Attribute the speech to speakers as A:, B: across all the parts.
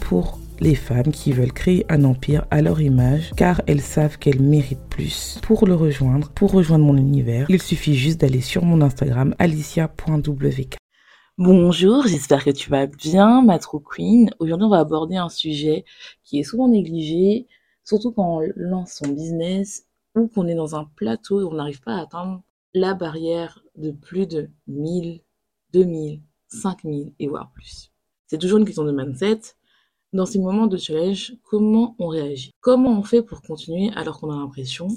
A: Pour les femmes qui veulent créer un empire à leur image car elles savent qu'elles méritent plus. Pour le rejoindre, pour rejoindre mon univers, il suffit juste d'aller sur mon Instagram alicia.wk. Bonjour, j'espère que tu vas bien, ma true queen. Aujourd'hui, on va aborder un sujet qui est souvent négligé, surtout quand on lance son business ou qu'on est dans un plateau et on n'arrive pas à atteindre la barrière de plus de 1000, 2000, 5000 et voire plus. C'est toujours une question de mindset. Dans ces moments de challenge, comment on réagit? Comment on fait pour continuer alors qu'on a l'impression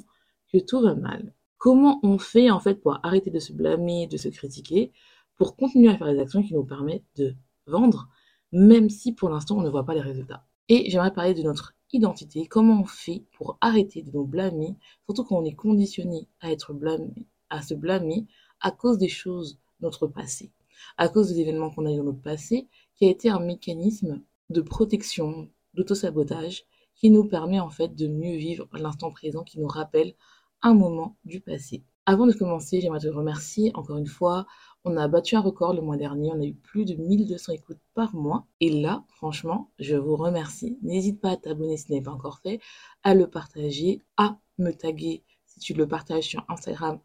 A: que tout va mal? Comment on fait en fait pour arrêter de se blâmer, de se critiquer, pour continuer à faire des actions qui nous permettent de vendre, même si pour l'instant on ne voit pas les résultats? Et j'aimerais parler de notre identité, comment on fait pour arrêter de nous blâmer, surtout quand on est conditionné à être blâmé, à se blâmer à cause des choses de notre passé, à cause des événements qu'on a eu dans notre passé qui a été un mécanisme de protection, d'autosabotage, qui nous permet en fait de mieux vivre l'instant présent, qui nous rappelle un moment du passé. Avant de commencer, j'aimerais te remercier encore une fois. On a battu un record le mois dernier, on a eu plus de 1200 écoutes par mois. Et là, franchement, je vous remercie. N'hésite pas à t'abonner si ce n'est pas encore fait, à le partager, à me taguer si tu le partages sur Instagram,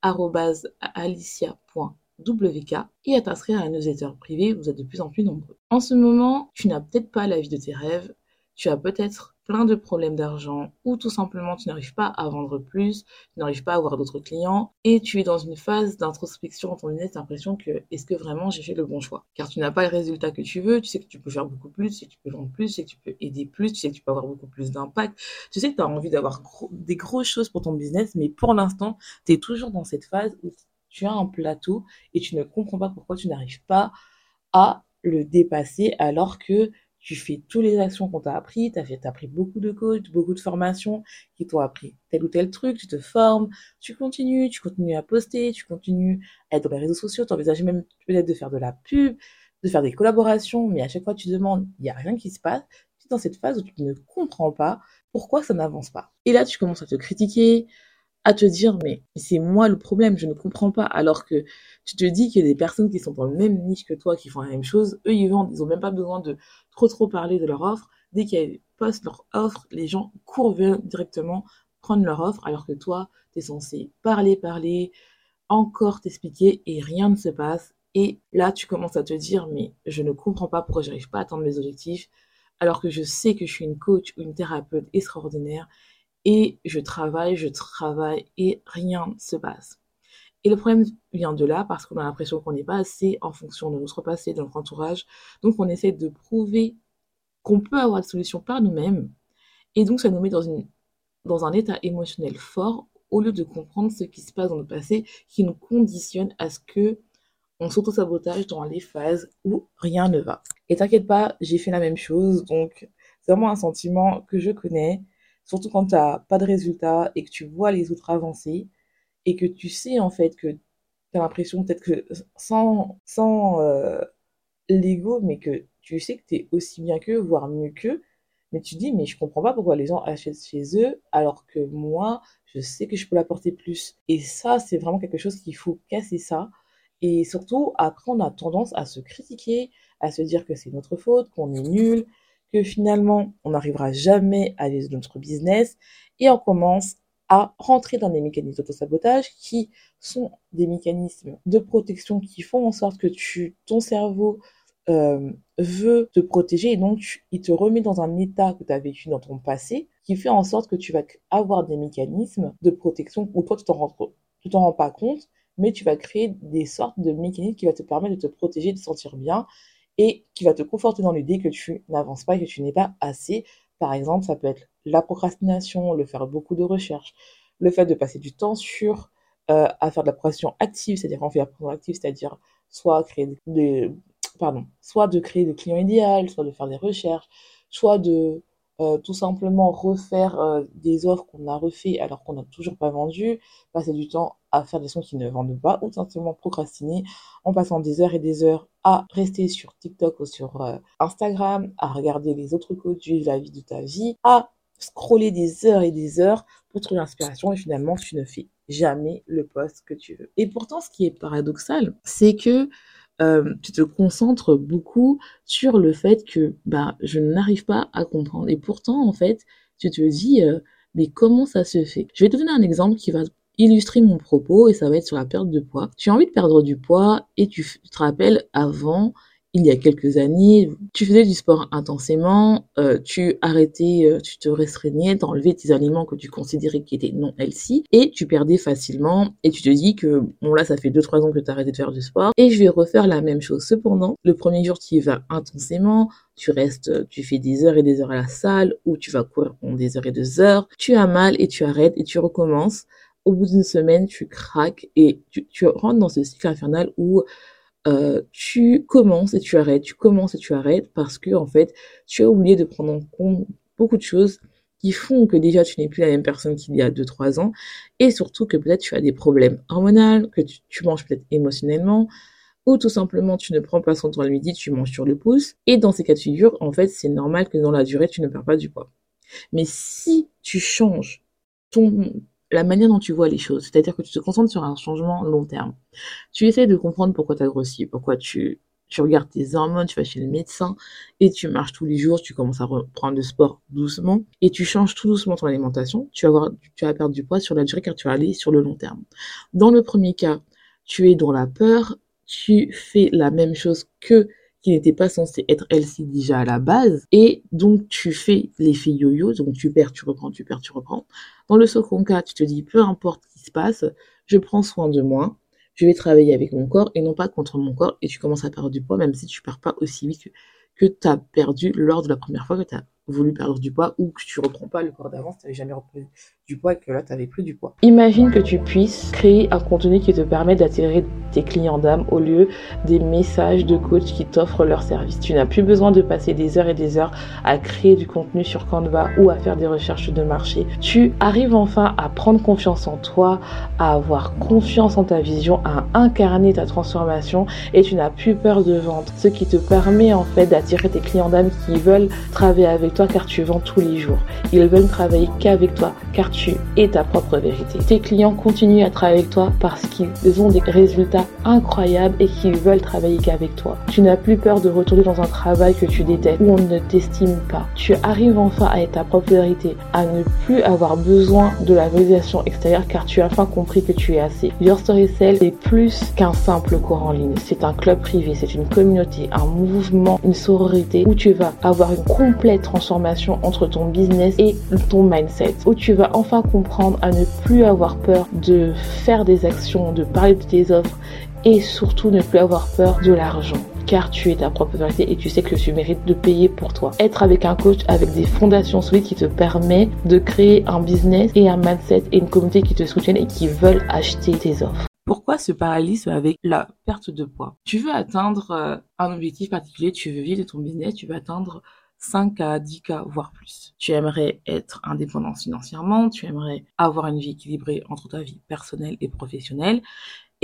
A: alicia.com WK et à t'inscrire à un newsletter privé, vous êtes de plus en plus nombreux. En ce moment, tu n'as peut-être pas la vie de tes rêves, tu as peut-être plein de problèmes d'argent ou tout simplement tu n'arrives pas à vendre plus, tu n'arrives pas à avoir d'autres clients et tu es dans une phase d'introspection dans ton business, l'impression que est-ce que vraiment j'ai fait le bon choix? Car tu n'as pas le résultat que tu veux, tu sais que tu peux faire beaucoup plus, tu sais que tu peux vendre plus, tu sais que tu peux aider plus, tu sais que tu peux avoir beaucoup plus d'impact, tu sais que tu as envie d'avoir des grosses choses pour ton business, mais pour l'instant, tu es toujours dans cette phase où tu as un plateau et tu ne comprends pas pourquoi tu n'arrives pas à le dépasser alors que tu fais toutes les actions qu'on t'a appris, tu as, fait, as pris beaucoup de coachs, beaucoup de formations qui t'ont appris tel ou tel truc, tu te formes, tu continues, tu continues à poster, tu continues à être dans les réseaux sociaux, tu envisages même peut-être de faire de la pub, de faire des collaborations, mais à chaque fois tu demandes, il n'y a rien qui se passe, tu es dans cette phase où tu ne comprends pas pourquoi ça n'avance pas. Et là, tu commences à te critiquer, à te dire mais c'est moi le problème, je ne comprends pas. Alors que tu te dis a des personnes qui sont dans le même niche que toi, qui font la même chose, eux ils vendent, ils ont même pas besoin de trop trop parler de leur offre. Dès qu'ils postent leur offre, les gens courent directement prendre leur offre, alors que toi, tu es censé parler, parler, encore t'expliquer et rien ne se passe. Et là, tu commences à te dire, mais je ne comprends pas pourquoi j'arrive pas à atteindre mes objectifs, alors que je sais que je suis une coach ou une thérapeute extraordinaire et je travaille, je travaille et rien ne se passe. Et le problème vient de là parce qu'on a l'impression qu'on n'est pas assez en fonction de notre passé, de notre entourage. Donc on essaie de prouver qu'on peut avoir des solutions par nous-mêmes. Et donc ça nous met dans, une, dans un état émotionnel fort au lieu de comprendre ce qui se passe dans notre passé qui nous conditionne à ce que on s'auto-sabotage dans les phases où rien ne va. Et t'inquiète pas, j'ai fait la même chose. Donc c'est vraiment un sentiment que je connais Surtout quand tu n'as pas de résultat et que tu vois les autres avancer et que tu sais en fait que tu as l'impression peut-être que sans, sans euh, l'ego, mais que tu sais que tu es aussi bien qu'eux, voire mieux qu'eux, mais tu dis, mais je comprends pas pourquoi les gens achètent chez eux alors que moi, je sais que je peux l'apporter plus. Et ça, c'est vraiment quelque chose qu'il faut casser ça. Et surtout, après, on a tendance à se critiquer, à se dire que c'est notre faute, qu'on est nul, que finalement, on n'arrivera jamais à aller notre business et on commence à rentrer dans des mécanismes d'auto-sabotage qui sont des mécanismes de protection qui font en sorte que tu, ton cerveau euh, veut te protéger et donc il te remet dans un état que tu as vécu dans ton passé qui fait en sorte que tu vas avoir des mécanismes de protection où toi tu t'en rends, t'en rends pas compte mais tu vas créer des sortes de mécanismes qui vont te permettre de te protéger, de te sentir bien et qui va te conforter dans l'idée que tu n'avances pas et que tu n'es pas assez. Par exemple, ça peut être la procrastination, le faire beaucoup de recherches, le fait de passer du temps sur euh, à faire de la procrastination active, c'est-à-dire en procrastination active, c'est-à-dire soit créer pardon, soit de créer des clients idéaux, soit de faire des recherches, soit de euh, tout simplement refaire euh, des offres qu'on a refait alors qu'on n'a toujours pas vendu, passer du temps à faire des sons qui ne vendent pas, ou simplement procrastiner en passant des heures et des heures à rester sur TikTok ou sur euh, Instagram, à regarder les autres coachs, vivre la vie de ta vie, à scroller des heures et des heures pour trouver l'inspiration et finalement tu ne fais jamais le poste que tu veux. Et pourtant ce qui est paradoxal, c'est que euh, tu te concentres beaucoup sur le fait que bah, je n'arrive pas à comprendre. Et pourtant, en fait, tu te dis, euh, mais comment ça se fait? Je vais te donner un exemple qui va illustrer mon propos et ça va être sur la perte de poids. Tu as envie de perdre du poids et tu te rappelles avant, il y a quelques années, tu faisais du sport intensément, euh, tu arrêtais, euh, tu te restreignais, t'enlevais tes aliments que tu considérais qui étaient non healthy et tu perdais facilement et tu te dis que bon là ça fait 2-3 ans que tu as arrêté de faire du sport et je vais refaire la même chose. Cependant, le premier jour tu y vas intensément, tu restes, tu fais des heures et des heures à la salle ou tu vas courir pendant des heures et des heures, tu as mal et tu arrêtes et tu recommences. Au bout d'une semaine, tu craques et tu, tu rentres dans ce cycle infernal où euh, tu commences et tu arrêtes, tu commences et tu arrêtes parce que en fait, tu as oublié de prendre en compte beaucoup de choses qui font que déjà tu n'es plus la même personne qu'il y a 2-3 ans et surtout que peut-être tu as des problèmes hormonaux, que tu, manges peut-être émotionnellement ou tout simplement tu ne prends pas son temps le midi, tu manges sur le pouce et dans ces cas de figure, en fait, c'est normal que dans la durée, tu ne perds pas du poids. Mais si tu changes ton, la manière dont tu vois les choses. C'est-à-dire que tu te concentres sur un changement long terme. Tu essaies de comprendre pourquoi tu as grossi, pourquoi tu, tu regardes tes hormones, tu vas chez le médecin et tu marches tous les jours, tu commences à reprendre le sport doucement et tu changes tout doucement ton alimentation. Tu vas, tu vas perdre du poids sur la durée car tu vas aller sur le long terme. Dans le premier cas, tu es dans la peur, tu fais la même chose que qui n'était pas censé être healthy déjà à la base. Et donc, tu fais l'effet yo-yo, donc tu perds, tu reprends, tu perds, tu reprends. Dans le second cas, tu te dis, peu importe ce qui se passe, je prends soin de moi, je vais travailler avec mon corps et non pas contre mon corps, et tu commences à perdre du poids, même si tu perds pas aussi vite que, que tu as perdu lors de la première fois que tu as voulu perdre du poids ou que tu reprends pas le corps d'avance, tu n'avais jamais repris du poids et que là tu n'avais plus du poids. Imagine que tu puisses créer un contenu qui te permet d'attirer tes clients d'âme au lieu des messages de coach qui t'offrent leur service. Tu n'as plus besoin de passer des heures et des heures à créer du contenu sur Canva ou à faire des recherches de marché. Tu arrives enfin à prendre confiance en toi, à avoir confiance en ta vision, à incarner ta transformation et tu n'as plus peur de vendre. Ce qui te permet en fait d'attirer tes clients d'âme qui veulent travailler avec toi car tu vends tous les jours. Ils veulent travailler qu'avec toi car tu es ta propre vérité. Tes clients continuent à travailler avec toi parce qu'ils ont des résultats incroyables et qu'ils veulent travailler qu'avec toi. Tu n'as plus peur de retourner dans un travail que tu détestes où on ne t'estime pas. Tu arrives enfin à être ta propre vérité, à ne plus avoir besoin de la validation extérieure car tu as enfin compris que tu es assez. Your Story Cell est plus qu'un simple cours en ligne. C'est un club privé, c'est une communauté, un mouvement, une sororité où tu vas avoir une complète transformation entre ton business et ton mindset. Où tu vas enfin comprendre à ne plus avoir peur de faire des actions, de parler de tes offres et surtout ne plus avoir peur de l'argent car tu es ta propre vérité et tu sais que tu mérites de payer pour toi. Être avec un coach avec des fondations solides qui te permet de créer un business et un mindset et une communauté qui te soutiennent et qui veulent acheter tes offres. Pourquoi ce paralysme avec la perte de poids? Tu veux atteindre euh, un objectif particulier, tu veux vivre de ton business, tu veux atteindre 5 à 10K, voire plus. Tu aimerais être indépendant financièrement, tu aimerais avoir une vie équilibrée entre ta vie personnelle et professionnelle,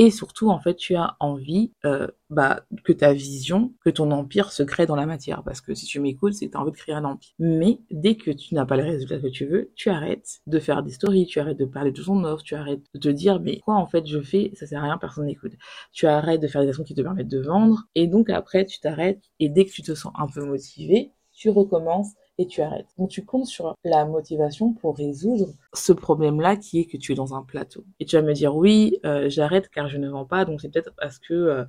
A: et surtout, en fait, tu as envie euh, bah, que ta vision, que ton empire se crée dans la matière. Parce que si tu m'écoutes, c'est que tu as envie de créer un empire. Mais dès que tu n'as pas les résultats que tu veux, tu arrêtes de faire des stories, tu arrêtes de parler de ton offre, tu arrêtes de te dire, mais quoi en fait je fais, ça sert à rien, personne n'écoute. Tu arrêtes de faire des actions qui te permettent de vendre. Et donc après, tu t'arrêtes. Et dès que tu te sens un peu motivé, tu recommences et tu arrêtes. Donc tu comptes sur la motivation pour résoudre ce problème-là qui est que tu es dans un plateau. Et tu vas me dire oui, euh, j'arrête car je ne vends pas, donc c'est peut-être parce que euh,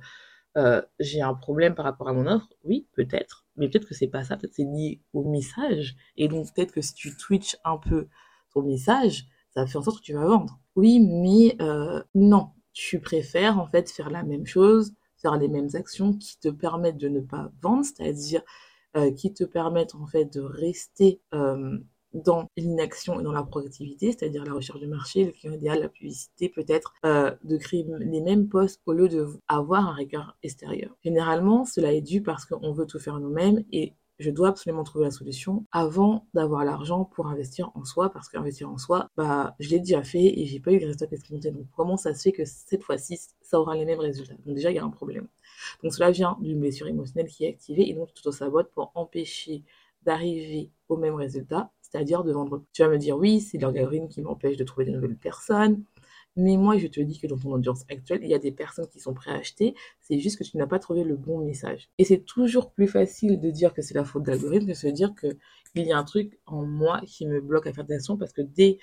A: euh, j'ai un problème par rapport à mon offre. Oui, peut-être, mais peut-être que c'est pas ça, peut-être c'est lié au message. Et donc peut-être que si tu twitches un peu ton message, ça fait en sorte que tu vas vendre. Oui, mais non, tu préfères en fait faire la même chose faire les mêmes actions qui te permettent de ne pas vendre, c'est-à-dire qui te permettent en fait de rester euh, dans l'inaction et dans la productivité, c'est-à-dire la recherche du marché, le client idéal, la publicité peut-être, euh, de créer les mêmes postes au lieu d'avoir un regard extérieur. Généralement, cela est dû parce qu'on veut tout faire nous-mêmes et je dois absolument trouver la solution avant d'avoir l'argent pour investir en soi, parce qu'investir en soi, bah, je l'ai déjà fait et j'ai pas eu les résultats escomptés. Donc, comment ça se fait que cette fois-ci, ça aura les mêmes résultats? Donc, déjà, il y a un problème. Donc cela vient d'une blessure émotionnelle qui est activée et donc tu te sabotes pour empêcher d'arriver au même résultat, c'est-à-dire de vendre. Tu vas me dire oui, c'est l'algorithme qui m'empêche de trouver de nouvelles personnes. Mais moi, je te dis que dans ton audience actuelle, il y a des personnes qui sont prêtes à acheter. C'est juste que tu n'as pas trouvé le bon message. Et c'est toujours plus facile de dire que c'est la faute de l'algorithme que de se dire qu'il y a un truc en moi qui me bloque à faire des actions parce que dès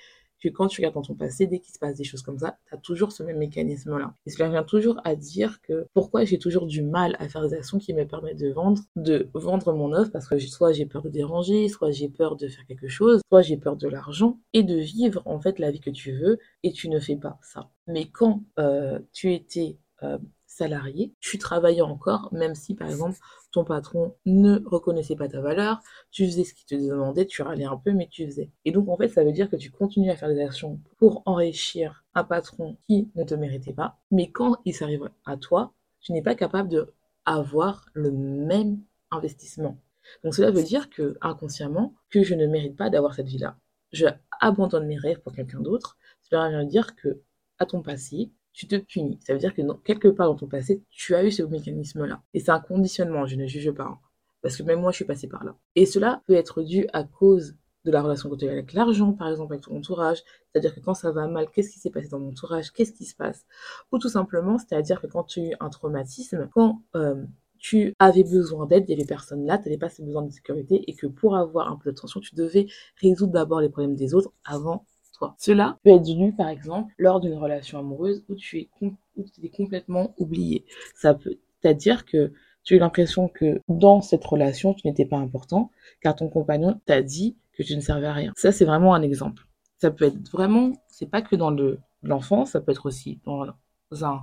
A: quand tu regardes dans ton passé, dès qu'il se passe des choses comme ça, tu as toujours ce même mécanisme-là. Et cela vient toujours à dire que pourquoi j'ai toujours du mal à faire des actions qui me permettent de vendre, de vendre mon offre, parce que soit j'ai peur de déranger, soit j'ai peur de faire quelque chose, soit j'ai peur de l'argent, et de vivre en fait la vie que tu veux, et tu ne fais pas ça. Mais quand euh, tu étais euh, salarié, tu travaillais encore, même si par exemple ton patron ne reconnaissait pas ta valeur, tu faisais ce qu'il te demandait, tu râlais un peu, mais tu faisais. Et donc en fait, ça veut dire que tu continues à faire des actions pour enrichir un patron qui ne te méritait pas, mais quand il s'arrive à toi, tu n'es pas capable de avoir le même investissement. Donc cela veut dire que inconsciemment que je ne mérite pas d'avoir cette vie-là. Je abandonne mes rêves pour quelqu'un d'autre. Cela veut dire que à ton passé, tu te punis. Ça veut dire que quelque part dans ton passé, tu as eu ce mécanisme-là. Et c'est un conditionnement, je ne juge pas. Hein. parce que même moi, je suis passée par là. Et cela peut être dû à cause de la relation que tu as avec l'argent, par exemple, avec ton entourage. C'est-à-dire que quand ça va mal, qu'est-ce qui s'est passé dans mon entourage? Qu'est-ce qui se passe? Ou tout simplement, c'est-à-dire que quand tu as eu un traumatisme, quand euh, tu avais besoin d'aide, il y avait personne là, tu n'avais pas ce besoin de sécurité et que pour avoir un peu de tension, tu devais résoudre d'abord les problèmes des autres avant cela peut être dû, par exemple, lors d'une relation amoureuse où tu es, es complètement oublié. Ça peut, c'est-à-dire que tu as l'impression que dans cette relation, tu n'étais pas important, car ton compagnon t'a dit que tu ne servais à rien. Ça, c'est vraiment un exemple. Ça peut être vraiment, c'est pas que dans le, l'enfance, ça peut être aussi dans un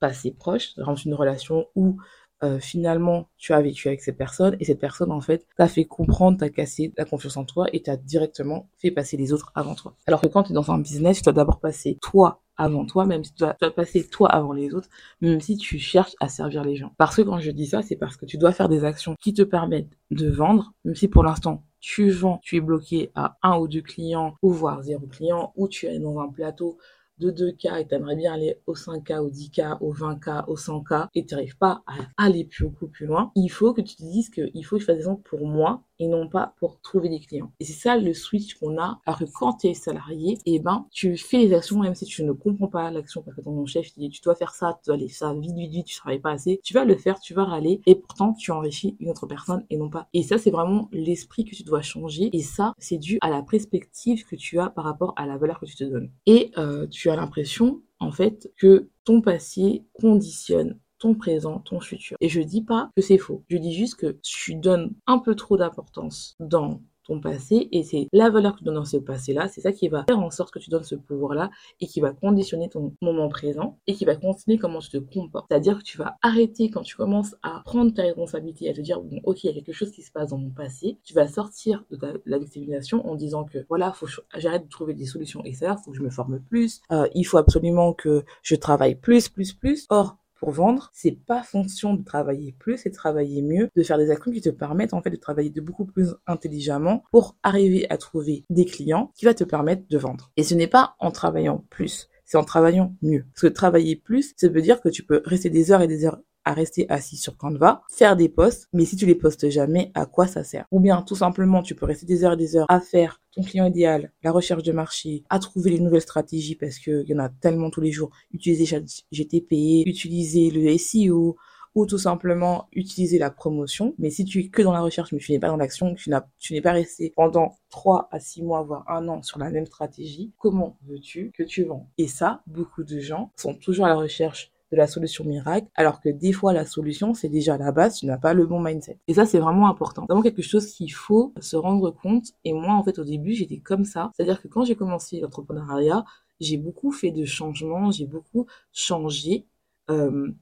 A: passé proche, dans une relation où euh, finalement tu as vécu avec cette personne et cette personne en fait t'a fait comprendre, t'a cassé la confiance en toi et t'a directement fait passer les autres avant toi. Alors que quand tu es dans un business, tu dois d'abord passer toi avant toi, même si tu dois, passer toi avant les autres, même si tu cherches à servir les gens. Parce que quand je dis ça, c'est parce que tu dois faire des actions qui te permettent de vendre, même si pour l'instant tu vends, tu es bloqué à un ou deux clients, ou voire zéro client, ou tu es dans un plateau de 2K et t'aimerais bien aller au 5K, au 10K, au 20K, au 100K et tu n'arrives pas à aller plus beaucoup plus loin, il faut que tu te dises qu'il faut que je fasse des pour moi et non pas pour trouver des clients. Et c'est ça le switch qu'on a. Alors que quand tu es salarié, eh ben, tu fais les actions même si tu ne comprends pas l'action parce que ton chef te dit tu dois faire ça, tu dois aller ça vite, vite, vite, tu travailles pas assez. Tu vas le faire, tu vas râler et pourtant tu enrichis une autre personne et non pas. Et ça, c'est vraiment l'esprit que tu dois changer. Et ça, c'est dû à la perspective que tu as par rapport à la valeur que tu te donnes. Et euh, tu as l'impression en fait que ton passé conditionne ton présent, ton futur. Et je dis pas que c'est faux. Je dis juste que tu donnes un peu trop d'importance dans ton passé et c'est la valeur que tu donnes dans ce passé-là, c'est ça qui va faire en sorte que tu donnes ce pouvoir-là et qui va conditionner ton moment présent et qui va conditionner comment tu te comportes. C'est-à-dire que tu vas arrêter quand tu commences à prendre ta responsabilité, à te dire bon ok il y a quelque chose qui se passe dans mon passé, tu vas sortir de, la victimisation en disant que voilà faut j'arrête de trouver des solutions extérieures, faut que je me forme plus, euh, il faut absolument que je travaille plus plus plus. Or vendre, c'est pas fonction de travailler plus, de travailler mieux, de faire des actions qui te permettent en fait de travailler de beaucoup plus intelligemment pour arriver à trouver des clients qui va te permettre de vendre. Et ce n'est pas en travaillant plus, c'est en travaillant mieux. Parce que travailler plus, ça veut dire que tu peux rester des heures et des heures à rester assis sur Canva, faire des posts, mais si tu les postes jamais, à quoi ça sert? Ou bien tout simplement, tu peux rester des heures et des heures à faire ton client idéal, la recherche de marché, à trouver les nouvelles stratégies parce qu'il y en a tellement tous les jours. Utiliser GTP, utiliser le SEO, ou tout simplement utiliser la promotion. Mais si tu es que dans la recherche, mais tu n'es pas dans l'action, tu n'es pas resté pendant 3 à 6 mois, voire un an sur la même stratégie, comment veux-tu que tu vends? Et ça, beaucoup de gens sont toujours à la recherche de la solution miracle, alors que des fois la solution c'est déjà la base, tu n'as pas le bon mindset. Et ça c'est vraiment important. C'est vraiment quelque chose qu'il faut se rendre compte. Et moi en fait au début j'étais comme ça, c'est-à-dire que quand j'ai commencé l'entrepreneuriat, j'ai beaucoup fait de changements, j'ai beaucoup changé. Euh,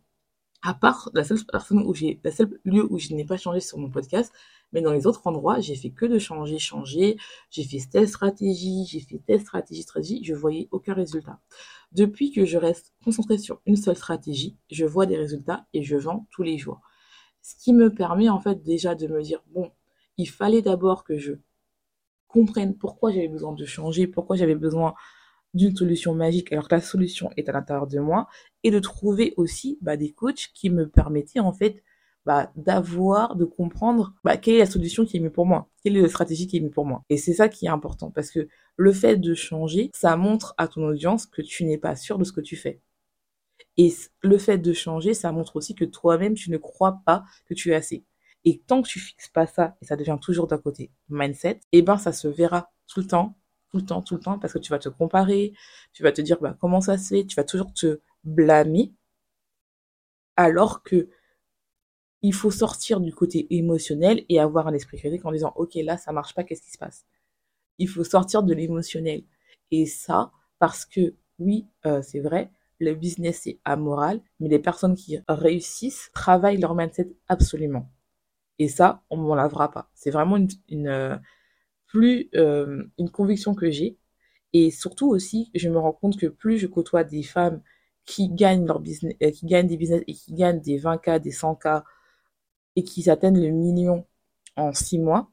A: À part la seule personne où j'ai, la seule lieu où je n'ai pas changé sur mon podcast, mais dans les autres endroits, j'ai fait que de changer, changer. J'ai fait telle stratégie, j'ai fait telle stratégie, stratégie. Je voyais aucun résultat. Depuis que je reste concentrée sur une seule stratégie, je vois des résultats et je vends tous les jours. Ce qui me permet en fait déjà de me dire, bon, il fallait d'abord que je comprenne pourquoi j'avais besoin de changer, pourquoi j'avais besoin d'une solution magique alors que la solution est à l'intérieur de moi et de trouver aussi bah, des coachs qui me permettaient en fait bah, d'avoir, de comprendre bah, quelle est la solution qui est mise pour moi, quelle est la stratégie qui est mise pour moi. Et c'est ça qui est important parce que le fait de changer, ça montre à ton audience que tu n'es pas sûr de ce que tu fais. Et le fait de changer, ça montre aussi que toi-même, tu ne crois pas que tu es assez. Et tant que tu fixes pas ça, et ça devient toujours d'un côté mindset, eh ben, ça se verra tout le temps, tout le temps, tout le temps, parce que tu vas te comparer, tu vas te dire, bah, comment ça se fait, tu vas toujours te blâmer, alors que il faut sortir du côté émotionnel et avoir un esprit critique en disant, OK, là, ça marche pas, qu'est-ce qui se passe? Il faut sortir de l'émotionnel. Et ça, parce que, oui, euh, c'est vrai, le business c'est amoral, mais les personnes qui réussissent travaillent leur mindset absolument. Et ça, on ne m'en lavera pas. C'est vraiment une, euh, plus euh, une conviction que j'ai. Et surtout aussi, je me rends compte que plus je côtoie des femmes qui gagnent leur business, qui gagnent des business et qui gagnent des 20K, des 100K, et qui atteignent le million en six mois,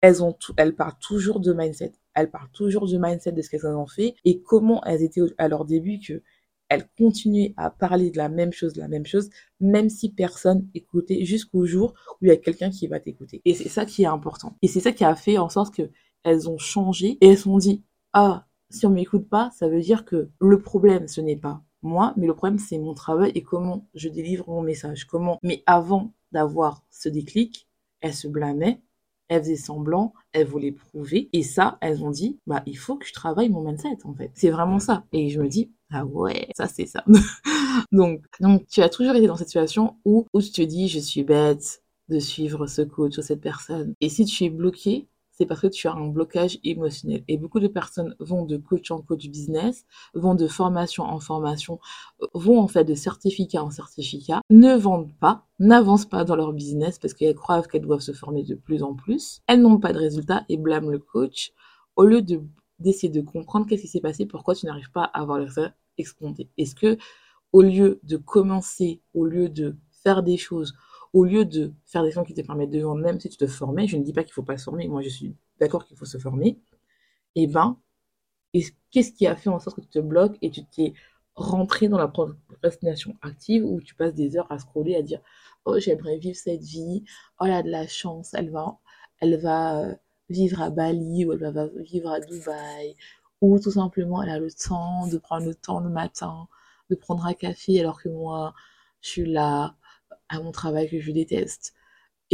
A: elles, ont elles parlent toujours de mindset. Elles parlent toujours du mindset de ce qu'elles ont fait et comment elles étaient à leur début que elles continuaient à parler de la même chose, de la même chose, même si personne écoutait jusqu'au jour où il y a quelqu'un qui va t'écouter. Et c'est ça qui est important. Et c'est ça qui a fait en sorte que elles ont changé et elles se sont dit, ah, si on m'écoute pas, ça veut dire que le problème, ce n'est pas moi, mais le problème, c'est mon travail et comment je délivre mon message. Comment. Mais avant d'avoir ce déclic, elles se blâmaient, elles faisaient semblant, elles voulaient prouver. Et ça, elles ont dit, bah, il faut que je travaille mon mindset, en fait. C'est vraiment ça. Et je me dis, ah ouais, ça, c'est ça. donc, donc, tu as toujours été dans cette situation où, où tu te dis, je suis bête de suivre ce coach ou cette personne. Et si tu es bloqué, c'est parce que tu as un blocage émotionnel. Et beaucoup de personnes vont de coach en coach business, vont de formation en formation, vont en fait de certificat en certificat, ne vendent pas, n'avancent pas dans leur business parce qu'elles croient qu'elles doivent se former de plus en plus. Elles n'ont pas de résultats et blâment le coach au lieu de d'essayer de comprendre qu'est-ce qui s'est passé, pourquoi tu n'arrives pas à avoir le résultat escompté. Est-ce que au lieu de commencer, au lieu de faire des choses, au lieu de faire des choses qui te permettent de vendre, même si tu te formais, je ne dis pas qu'il faut pas se former, moi je suis d'accord qu'il faut se former, et eh ben, qu'est-ce qui a fait en sorte que tu te bloques et tu t'es rentré dans la procrastination active où tu passes des heures à scroller, à dire oh j'aimerais vivre cette vie, oh elle a de la chance, elle va, elle va euh, vivre à Bali ou elle va vivre à Dubaï. Ou tout simplement elle a le temps de prendre le temps le matin de prendre un café alors que moi je suis là à mon travail que je déteste.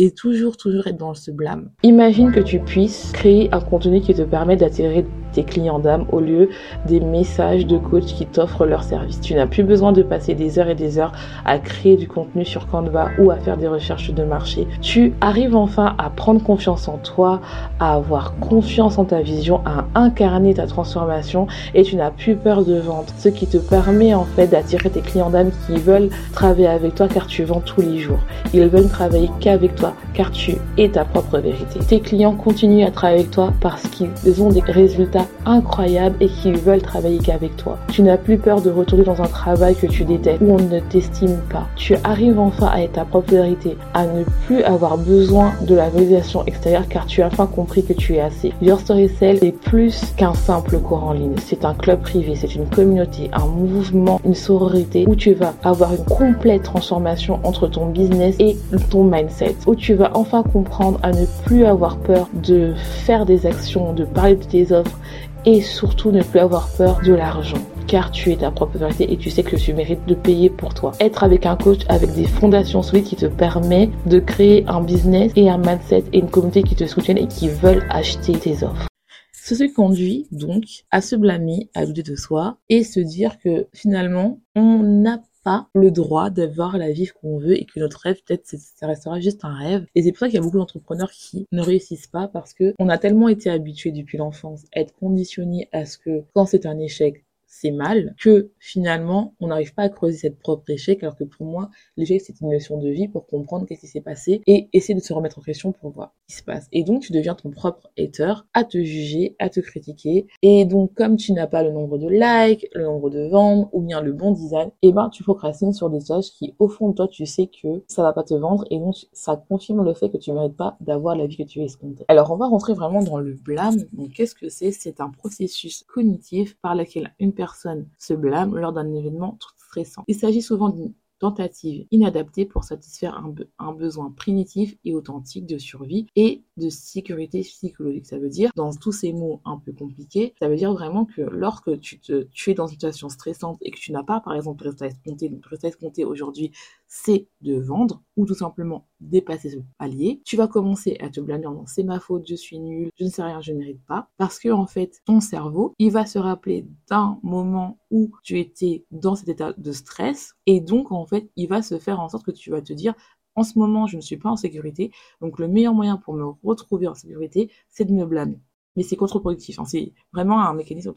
A: Et toujours, toujours être dans ce blâme. Imagine que tu puisses créer un contenu qui te permet d'attirer tes clients d'âme au lieu des messages de coach qui t'offrent leur service. Tu n'as plus besoin de passer des heures et des heures à créer du contenu sur Canva ou à faire des recherches de marché. Tu arrives enfin à prendre confiance en toi, à avoir confiance en ta vision, à incarner ta transformation et tu n'as plus peur de vendre. Ce qui te permet en fait d'attirer tes clients d'âme qui veulent travailler avec toi car tu vends tous les jours. Ils veulent travailler qu'avec toi car tu es ta propre vérité. Tes clients continuent à travailler avec toi parce qu'ils ont des résultats incroyable et qui veulent travailler qu'avec toi. Tu n'as plus peur de retourner dans un travail que tu détestes où on ne t'estime pas. Tu arrives enfin à être ta propre vérité, à ne plus avoir besoin de la validation extérieure car tu as enfin compris que tu es assez. Your Story Cell est plus qu'un simple cours en ligne. C'est un club privé, c'est une communauté, un mouvement, une sororité où tu vas avoir une complète transformation entre ton business et ton mindset. Tu vas enfin comprendre à ne plus avoir peur de faire des actions, de parler de tes offres et surtout ne plus avoir peur de l'argent car tu es ta propre vérité et tu sais que tu mérites de payer pour toi. Être avec un coach avec des fondations solides qui te permet de créer un business et un mindset et une communauté qui te soutiennent et qui veulent acheter tes offres. Ce qui conduit donc à se blâmer, à douter de soi et se dire que finalement on n'a pas le droit d'avoir la vie qu'on veut et que notre rêve peut-être ça restera juste un rêve. Et c'est pour ça qu'il y a beaucoup d'entrepreneurs qui ne réussissent pas parce que on a tellement été habitué depuis l'enfance à être conditionné à ce que quand c'est un échec c'est mal, que finalement, on n'arrive pas à creuser cette propre échec, alors que pour moi, l'échec, c'est une leçon de vie pour comprendre qu'est-ce qui s'est passé et essayer de se remettre en question pour voir ce qui se passe. Et donc, tu deviens ton propre hater, à te juger, à te critiquer. Et donc, comme tu n'as pas le nombre de likes, le nombre de ventes, ou bien le bon design, et eh ben, tu procrastines sur des tâches qui, au fond de toi, tu sais que ça va pas te vendre, et donc, ça confirme le fait que tu mérites pas d'avoir la vie que tu escomptais. Alors, on va rentrer vraiment dans le blâme. Donc, qu'est-ce que c'est? C'est un processus cognitif par lequel une personne se blâme lors d'un événement stressant. Il s'agit souvent d'une tentative inadaptée pour satisfaire un, besoin primitif et authentique de survie et de sécurité psychologique. Ça veut dire, dans tous ces mots un peu compliqués, ça veut dire vraiment que lorsque tu, es dans une situation stressante et que tu n'as pas, par exemple, le résultat escompté, donc aujourd'hui, c'est de vendre ou tout simplement dépasser ce palier, tu vas commencer à te blâmer en disant c'est ma faute, je suis nul, je ne sais rien, je ne mérite pas. Parce que en fait, ton cerveau, il va se rappeler d'un moment où tu étais dans cet état de stress et donc en fait, il va se faire en sorte que tu vas te dire en ce moment, je ne suis pas en sécurité, donc le meilleur moyen pour me retrouver en sécurité, c'est de me blâmer. Mais c'est contre-productif, hein. c'est vraiment un mécanisme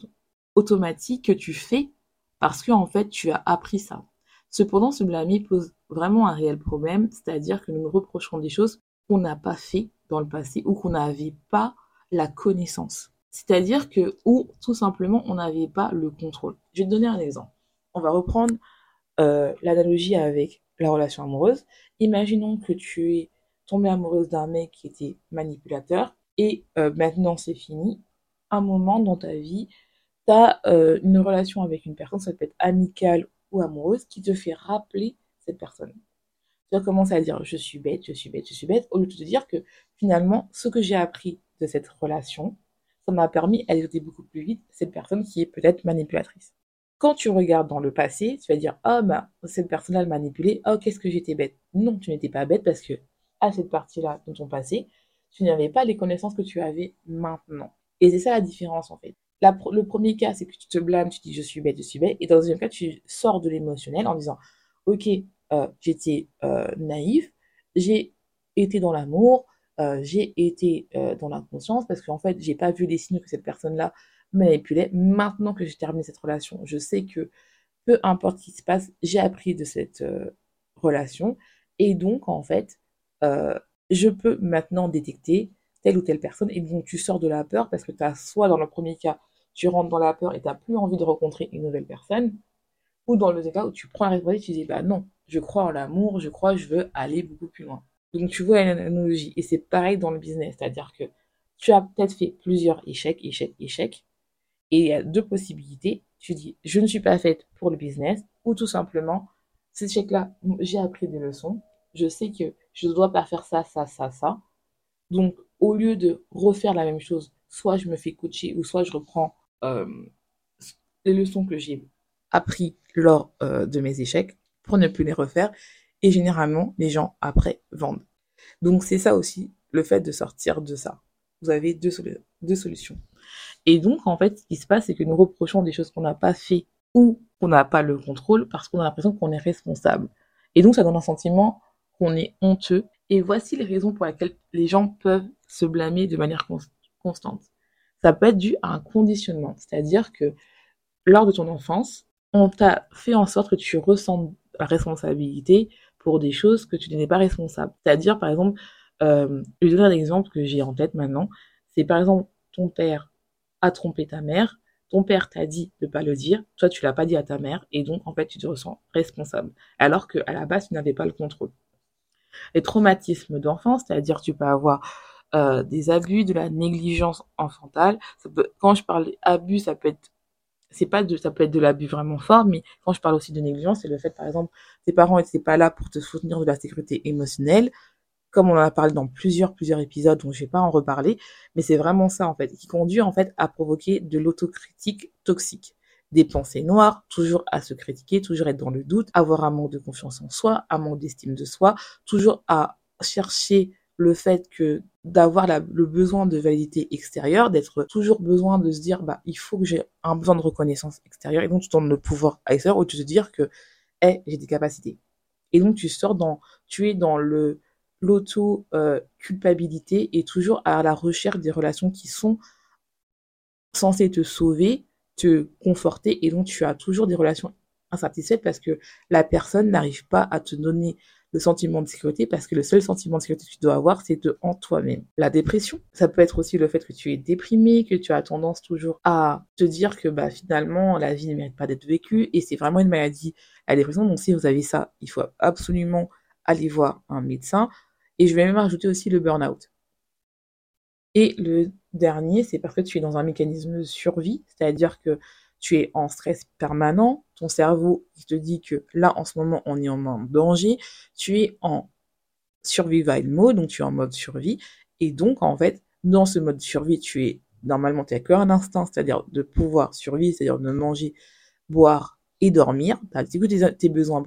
A: automatique que tu fais parce que en fait, tu as appris ça. Cependant, ce blâmer pose vraiment un réel problème, c'est-à-dire que nous nous reprochons des choses qu'on n'a pas fait dans le passé ou qu'on n'avait pas la connaissance. C'est-à-dire que, ou tout simplement, on n'avait pas le contrôle. Je vais te donner un exemple. On va reprendre euh, l'analogie avec la relation amoureuse. Imaginons que tu es tombée amoureuse d'un mec qui était manipulateur et euh, maintenant c'est fini. Un moment dans ta vie, tu as euh, une relation avec une personne, ça peut être amicale ou amoureuse, qui te fait rappeler cette personne. Tu vas commencer à dire je suis bête, je suis bête, je suis bête, au lieu de te dire que finalement, ce que j'ai appris de cette relation, ça m'a permis d'écouter beaucoup plus vite cette personne qui est peut-être manipulatrice. Quand tu regardes dans le passé, tu vas dire oh bah cette personne-là manipulé, oh qu'est-ce que j'étais bête. Non, tu n'étais pas bête parce que à cette partie-là de ton passé, tu n'avais pas les connaissances que tu avais maintenant. Et c'est ça la différence en fait. le premier cas, c'est que tu te blâmes, tu dis je suis bête, je suis bête. Et dans le deuxième cas, tu sors de l'émotionnel en disant ok, euh, j'étais euh, naïf, j'ai été dans l'amour, euh, j'ai été dans la conscience parce qu'en fait, j'ai pas vu les signes que cette personne-là manipulait. Maintenant que j'ai terminé cette relation, je sais que peu importe ce qui se passe, j'ai appris de cette relation et donc en fait, je peux maintenant détecter telle ou telle personne et donc tu sors de la peur parce que tu as soit dans le premier cas, tu rentres dans la peur et tu n'as plus envie de rencontrer une nouvelle personne, ou dans le cas où tu prends la responsabilité, tu dis, bah non, je crois en l'amour, je crois, je veux aller beaucoup plus loin. Donc tu vois l'analogie. Et c'est pareil dans le business, c'est-à-dire que tu as peut-être fait plusieurs échecs, échecs, échecs, et il y a deux possibilités. Tu dis, je ne suis pas faite pour le business, ou tout simplement, cet échec-là, j'ai appris des leçons, je sais que je ne dois pas faire ça, ça, ça, ça. Donc, au lieu de refaire la même chose, soit je me fais coacher, ou soit je reprends euh, les leçons que j'ai appris lors euh, de mes échecs pour ne plus les refaire. Et généralement, les gens après vendent. Donc c'est ça aussi, le fait de sortir de ça. Vous avez deux, deux solutions. Et donc, en fait, ce qui se passe, c'est que nous reprochons des choses qu'on n'a pas fait ou qu'on n'a pas le contrôle parce qu'on a l'impression qu'on est responsable. Et donc, ça donne un sentiment qu'on est honteux. Et voici les raisons pour lesquelles les gens peuvent se blâmer de manière constante. Ça peut être dû à un conditionnement, c'est-à-dire que lors de ton enfance, on t'a fait en sorte que tu ressens la responsabilité pour des choses que tu n'étais pas responsable. C'est-à-dire, par exemple, euh, je vais donner un exemple que j'ai en tête maintenant. C'est par exemple, ton père a trompé ta mère, ton père t'a dit de pas le dire, toi tu l'as pas dit à ta mère, et donc en fait tu te ressens responsable, alors qu'à la base tu n'avais pas le contrôle. Les traumatismes d'enfance, c'est-à-dire tu peux avoir euh, des abus, de la négligence enfantale. quand je parle d'abus, ça peut être c'est pas de, ça peut être de l'abus vraiment fort, mais quand je parle aussi de négligence, c'est le fait, par exemple, tes parents n'étaient pas là pour te soutenir de la sécurité émotionnelle, comme on en a parlé dans plusieurs, plusieurs épisodes, dont je vais pas en reparler, mais c'est vraiment ça, en fait, qui conduit, en fait, à provoquer de l'autocritique toxique. Des pensées noires, toujours à se critiquer, toujours être dans le doute, avoir un manque de confiance en soi, un manque d'estime de soi, toujours à chercher le fait que d'avoir le besoin de validité extérieure, d'être toujours besoin de se dire bah il faut que j'ai un besoin de reconnaissance extérieure et donc tu donnes le pouvoir à l'extérieur ou tu te dire que hey, j'ai des capacités. Et donc tu sors dans tu es dans le l'auto culpabilité et toujours à la recherche des relations qui sont censées te sauver te conforter et donc tu as toujours des relations insatisfaites parce que la personne n'arrive pas à te donner le sentiment de sécurité parce que le seul sentiment de sécurité que tu dois avoir, c'est de en toi-même. La dépression, ça peut être aussi le fait que tu es déprimé, que tu as tendance toujours à te dire que bah finalement la vie ne mérite pas d'être vécue et c'est vraiment une maladie. La dépression, donc si vous avez ça, il faut absolument aller voir un médecin. Et je vais même rajouter aussi le burn-out. Et le dernier, c'est parce que tu es dans un mécanisme de survie, c'est-à-dire que tu es en stress permanent, ton cerveau il te dit que là en ce moment on est en danger, tu es en survival mode, donc tu es en mode survie, et donc en fait dans ce mode survie tu es normalement tu n'as qu'un instinct, c'est-à-dire de pouvoir survivre, c'est-à-dire de manger, boire et dormir, tu as tes, tes besoins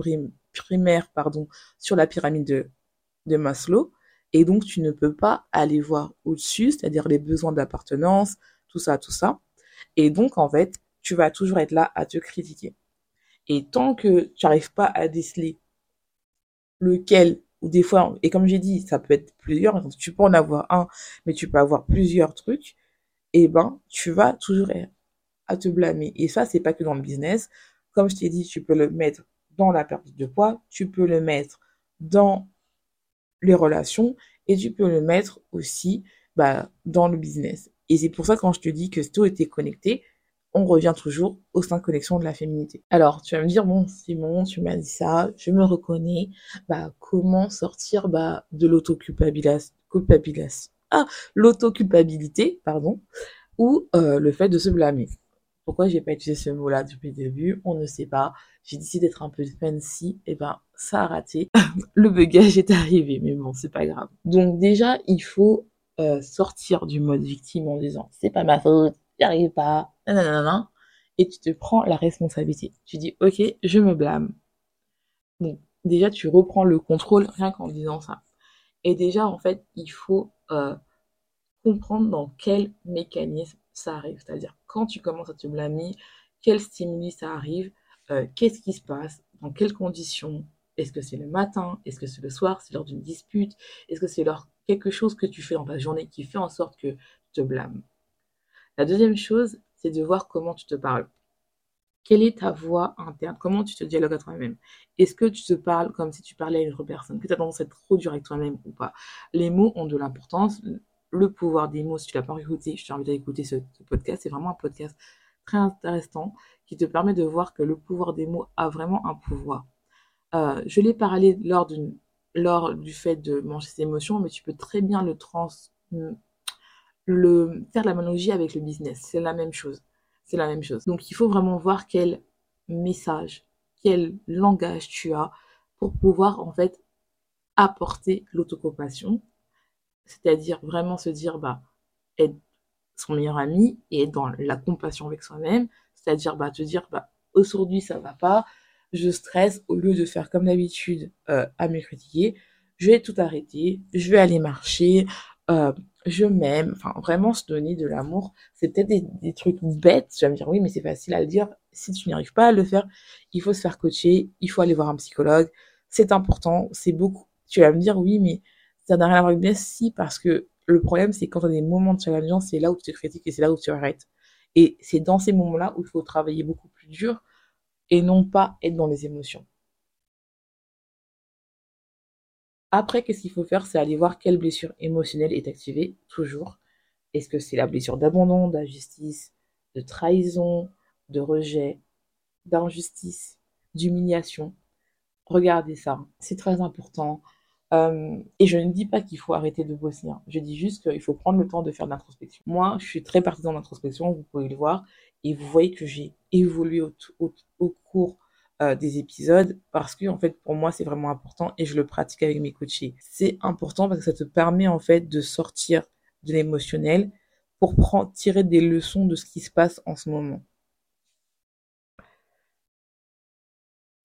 A: primaires pardon, sur la pyramide de, de Maslow, et donc tu ne peux pas aller voir au-dessus, c'est-à-dire les besoins d'appartenance, tout ça, tout ça. Et donc en fait, tu vas toujours être là à te critiquer. Et tant que tu n'arrives pas à déceler lequel, ou des fois, et comme j'ai dit, ça peut être plusieurs, tu peux en avoir un, mais tu peux avoir plusieurs trucs, et ben, tu vas toujours être à te blâmer. Et ça, c'est pas que dans le business. Comme je t'ai dit, tu peux le mettre dans la perte de poids, tu peux le mettre dans les relations, et tu peux le mettre aussi bah, dans le business. Et c'est pour ça quand je te dis que tout était connecté, on revient toujours aux cinq connexions de la féminité. Alors, tu vas me dire, bon, Simon, tu m'as dit ça, je me reconnais, bah, comment sortir, bah, de l'autoculpabilité, ah, l'autoculpabilité, pardon, ou euh, le fait de se blâmer? Pourquoi j'ai pas utilisé ce mot-là depuis le début? On ne sait pas. J'ai décidé d'être un peu fancy, et ben ça a raté. le bugage est arrivé, mais bon, c'est pas grave. Donc déjà, il faut euh, sortir du mode victime en disant c'est pas ma faute, n'y arrive pas, nanana, et tu te prends la responsabilité. Tu dis, ok, je me blâme. Donc, déjà, tu reprends le contrôle rien qu'en disant ça. Et déjà, en fait, il faut euh, comprendre dans quel mécanisme ça arrive. C'est-à-dire, quand tu commences à te blâmer, quel stimuli ça arrive, euh, qu'est-ce qui se passe, dans quelles conditions, est-ce que c'est le matin, est-ce que c'est le soir, c'est lors d'une dispute, est-ce que c'est lors quelque chose que tu fais dans ta journée qui fait en sorte que tu te blâmes. La deuxième chose, c'est de voir comment tu te parles. Quelle est ta voix interne? Comment tu te dialogues à toi-même? Est-ce que tu te parles comme si tu parlais à une autre personne? Que tu as tendance à être trop dur avec toi-même ou pas? Les mots ont de l'importance. Le pouvoir des mots, si tu l'as pas écouté, je t'invite à écouter ce, podcast. C'est vraiment un podcast très intéressant qui te permet de voir que le pouvoir des mots a vraiment un pouvoir. Euh, je l'ai parlé lors, lors du fait de manger ses émotions, mais tu peux très bien le trans le, faire l'analogie avec le business. C'est la même chose. C'est la même chose. Donc, il faut vraiment voir quel message, quel langage tu as pour pouvoir, en fait, apporter l'autocompassion. C'est-à-dire vraiment se dire, bah, être son meilleur ami et être dans la compassion avec soi-même. C'est-à-dire, bah, te dire, bah, aujourd'hui, ça va pas. Je stresse au lieu de faire comme d'habitude euh, à me critiquer. Je vais tout arrêter. Je vais aller marcher. Euh, je m'aime, enfin vraiment se donner de l'amour, c'est peut-être des, trucs bêtes, tu vas me dire oui mais c'est facile à le dire, si tu n'y arrives pas à le faire, il faut se faire coacher, il faut aller voir un psychologue, c'est important, c'est beaucoup, tu vas me dire oui mais ça n'a rien à voir avec bien si parce que le problème c'est quand tu as des moments de challenge, c'est là où tu te critiques et c'est là où tu arrêtes. Et c'est dans ces moments-là où il faut travailler beaucoup plus dur et non pas être dans les émotions. Après, qu'est-ce qu'il faut faire? C'est aller voir quelle blessure émotionnelle est activée, toujours. Est-ce que c'est la blessure d'abandon, d'injustice, de trahison, de rejet, d'injustice, d'humiliation? Regardez ça, c'est très important. Euh, et je ne dis pas qu'il faut arrêter de bosser. Hein. Je dis juste qu'il faut prendre le temps de faire de l'introspection. Moi, je suis très partisan d'introspection, vous pouvez le voir. Et vous voyez que j'ai évolué au, au cours euh, des épisodes parce que en fait pour moi c'est vraiment important et je le pratique avec mes coachés. C'est important parce que ça te permet en fait de sortir de l'émotionnel pour prendre, tirer des leçons de ce qui se passe en ce moment.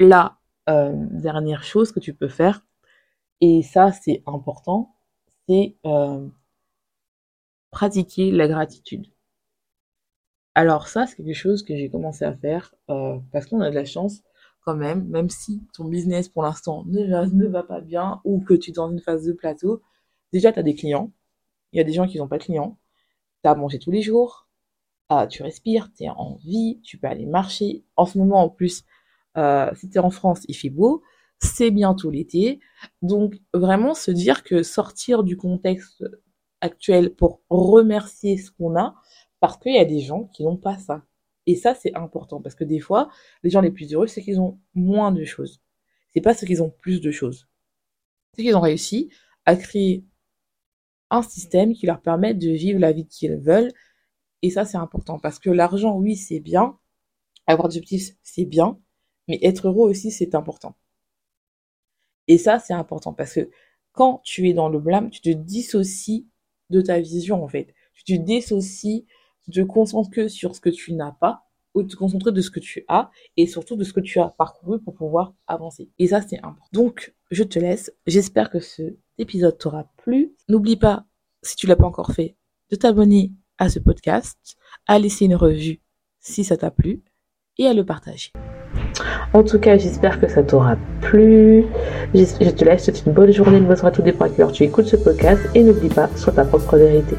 A: La euh, dernière chose que tu peux faire, et ça c'est important, c'est euh, pratiquer la gratitude. Alors ça, c'est quelque chose que j'ai commencé à faire parce qu'on a de la chance quand même, même si ton business pour l'instant ne va, pas bien ou que tu es dans une phase de plateau, déjà tu as des clients. Il y a des gens qui n'ont pas de clients. Tu as tous les jours. ah, tu respires, tu es en vie, tu peux aller marcher. En ce moment, en plus, euh, si tu es en France, il fait beau, c'est bientôt l'été. Donc, vraiment se dire que sortir du contexte actuel pour remercier ce qu'on a, parce qu'il y a des gens qui n'ont pas ça. Et ça, c'est important, parce que des fois, les gens les plus heureux, c'est qu'ils ont moins de choses. C'est pas ceux qui ont plus de choses. C'est qu'ils ont réussi à créer un système qui leur permet de vivre la vie qu'ils veulent. Et ça, c'est important parce que l'argent, oui, c'est bien. Avoir des objectifs, c'est bien. Mais être heureux aussi, c'est important. Et ça, c'est important parce que quand tu es dans le blâme, tu te dissocies de ta vision, en fait. Tu te dissocies, te concentres que sur ce que tu n'as pas ou te concentrer de ce que tu as et surtout de ce que tu as parcouru pour pouvoir avancer. Et ça, c'est important. Donc, je te laisse. J'espère que ce épisode t'aura plu. N'oublie pas, si tu l'as pas encore fait, de t'abonner à ce podcast, à laisser une revue si ça t'a plu et à le partager. En tout cas, j'espère que ça t'aura plu. Je te laisse, c'est une bonne journée, une bonne soirée, tout dépend à tu écoutes ce podcast et n'oublie pas, sois ta propre vérité.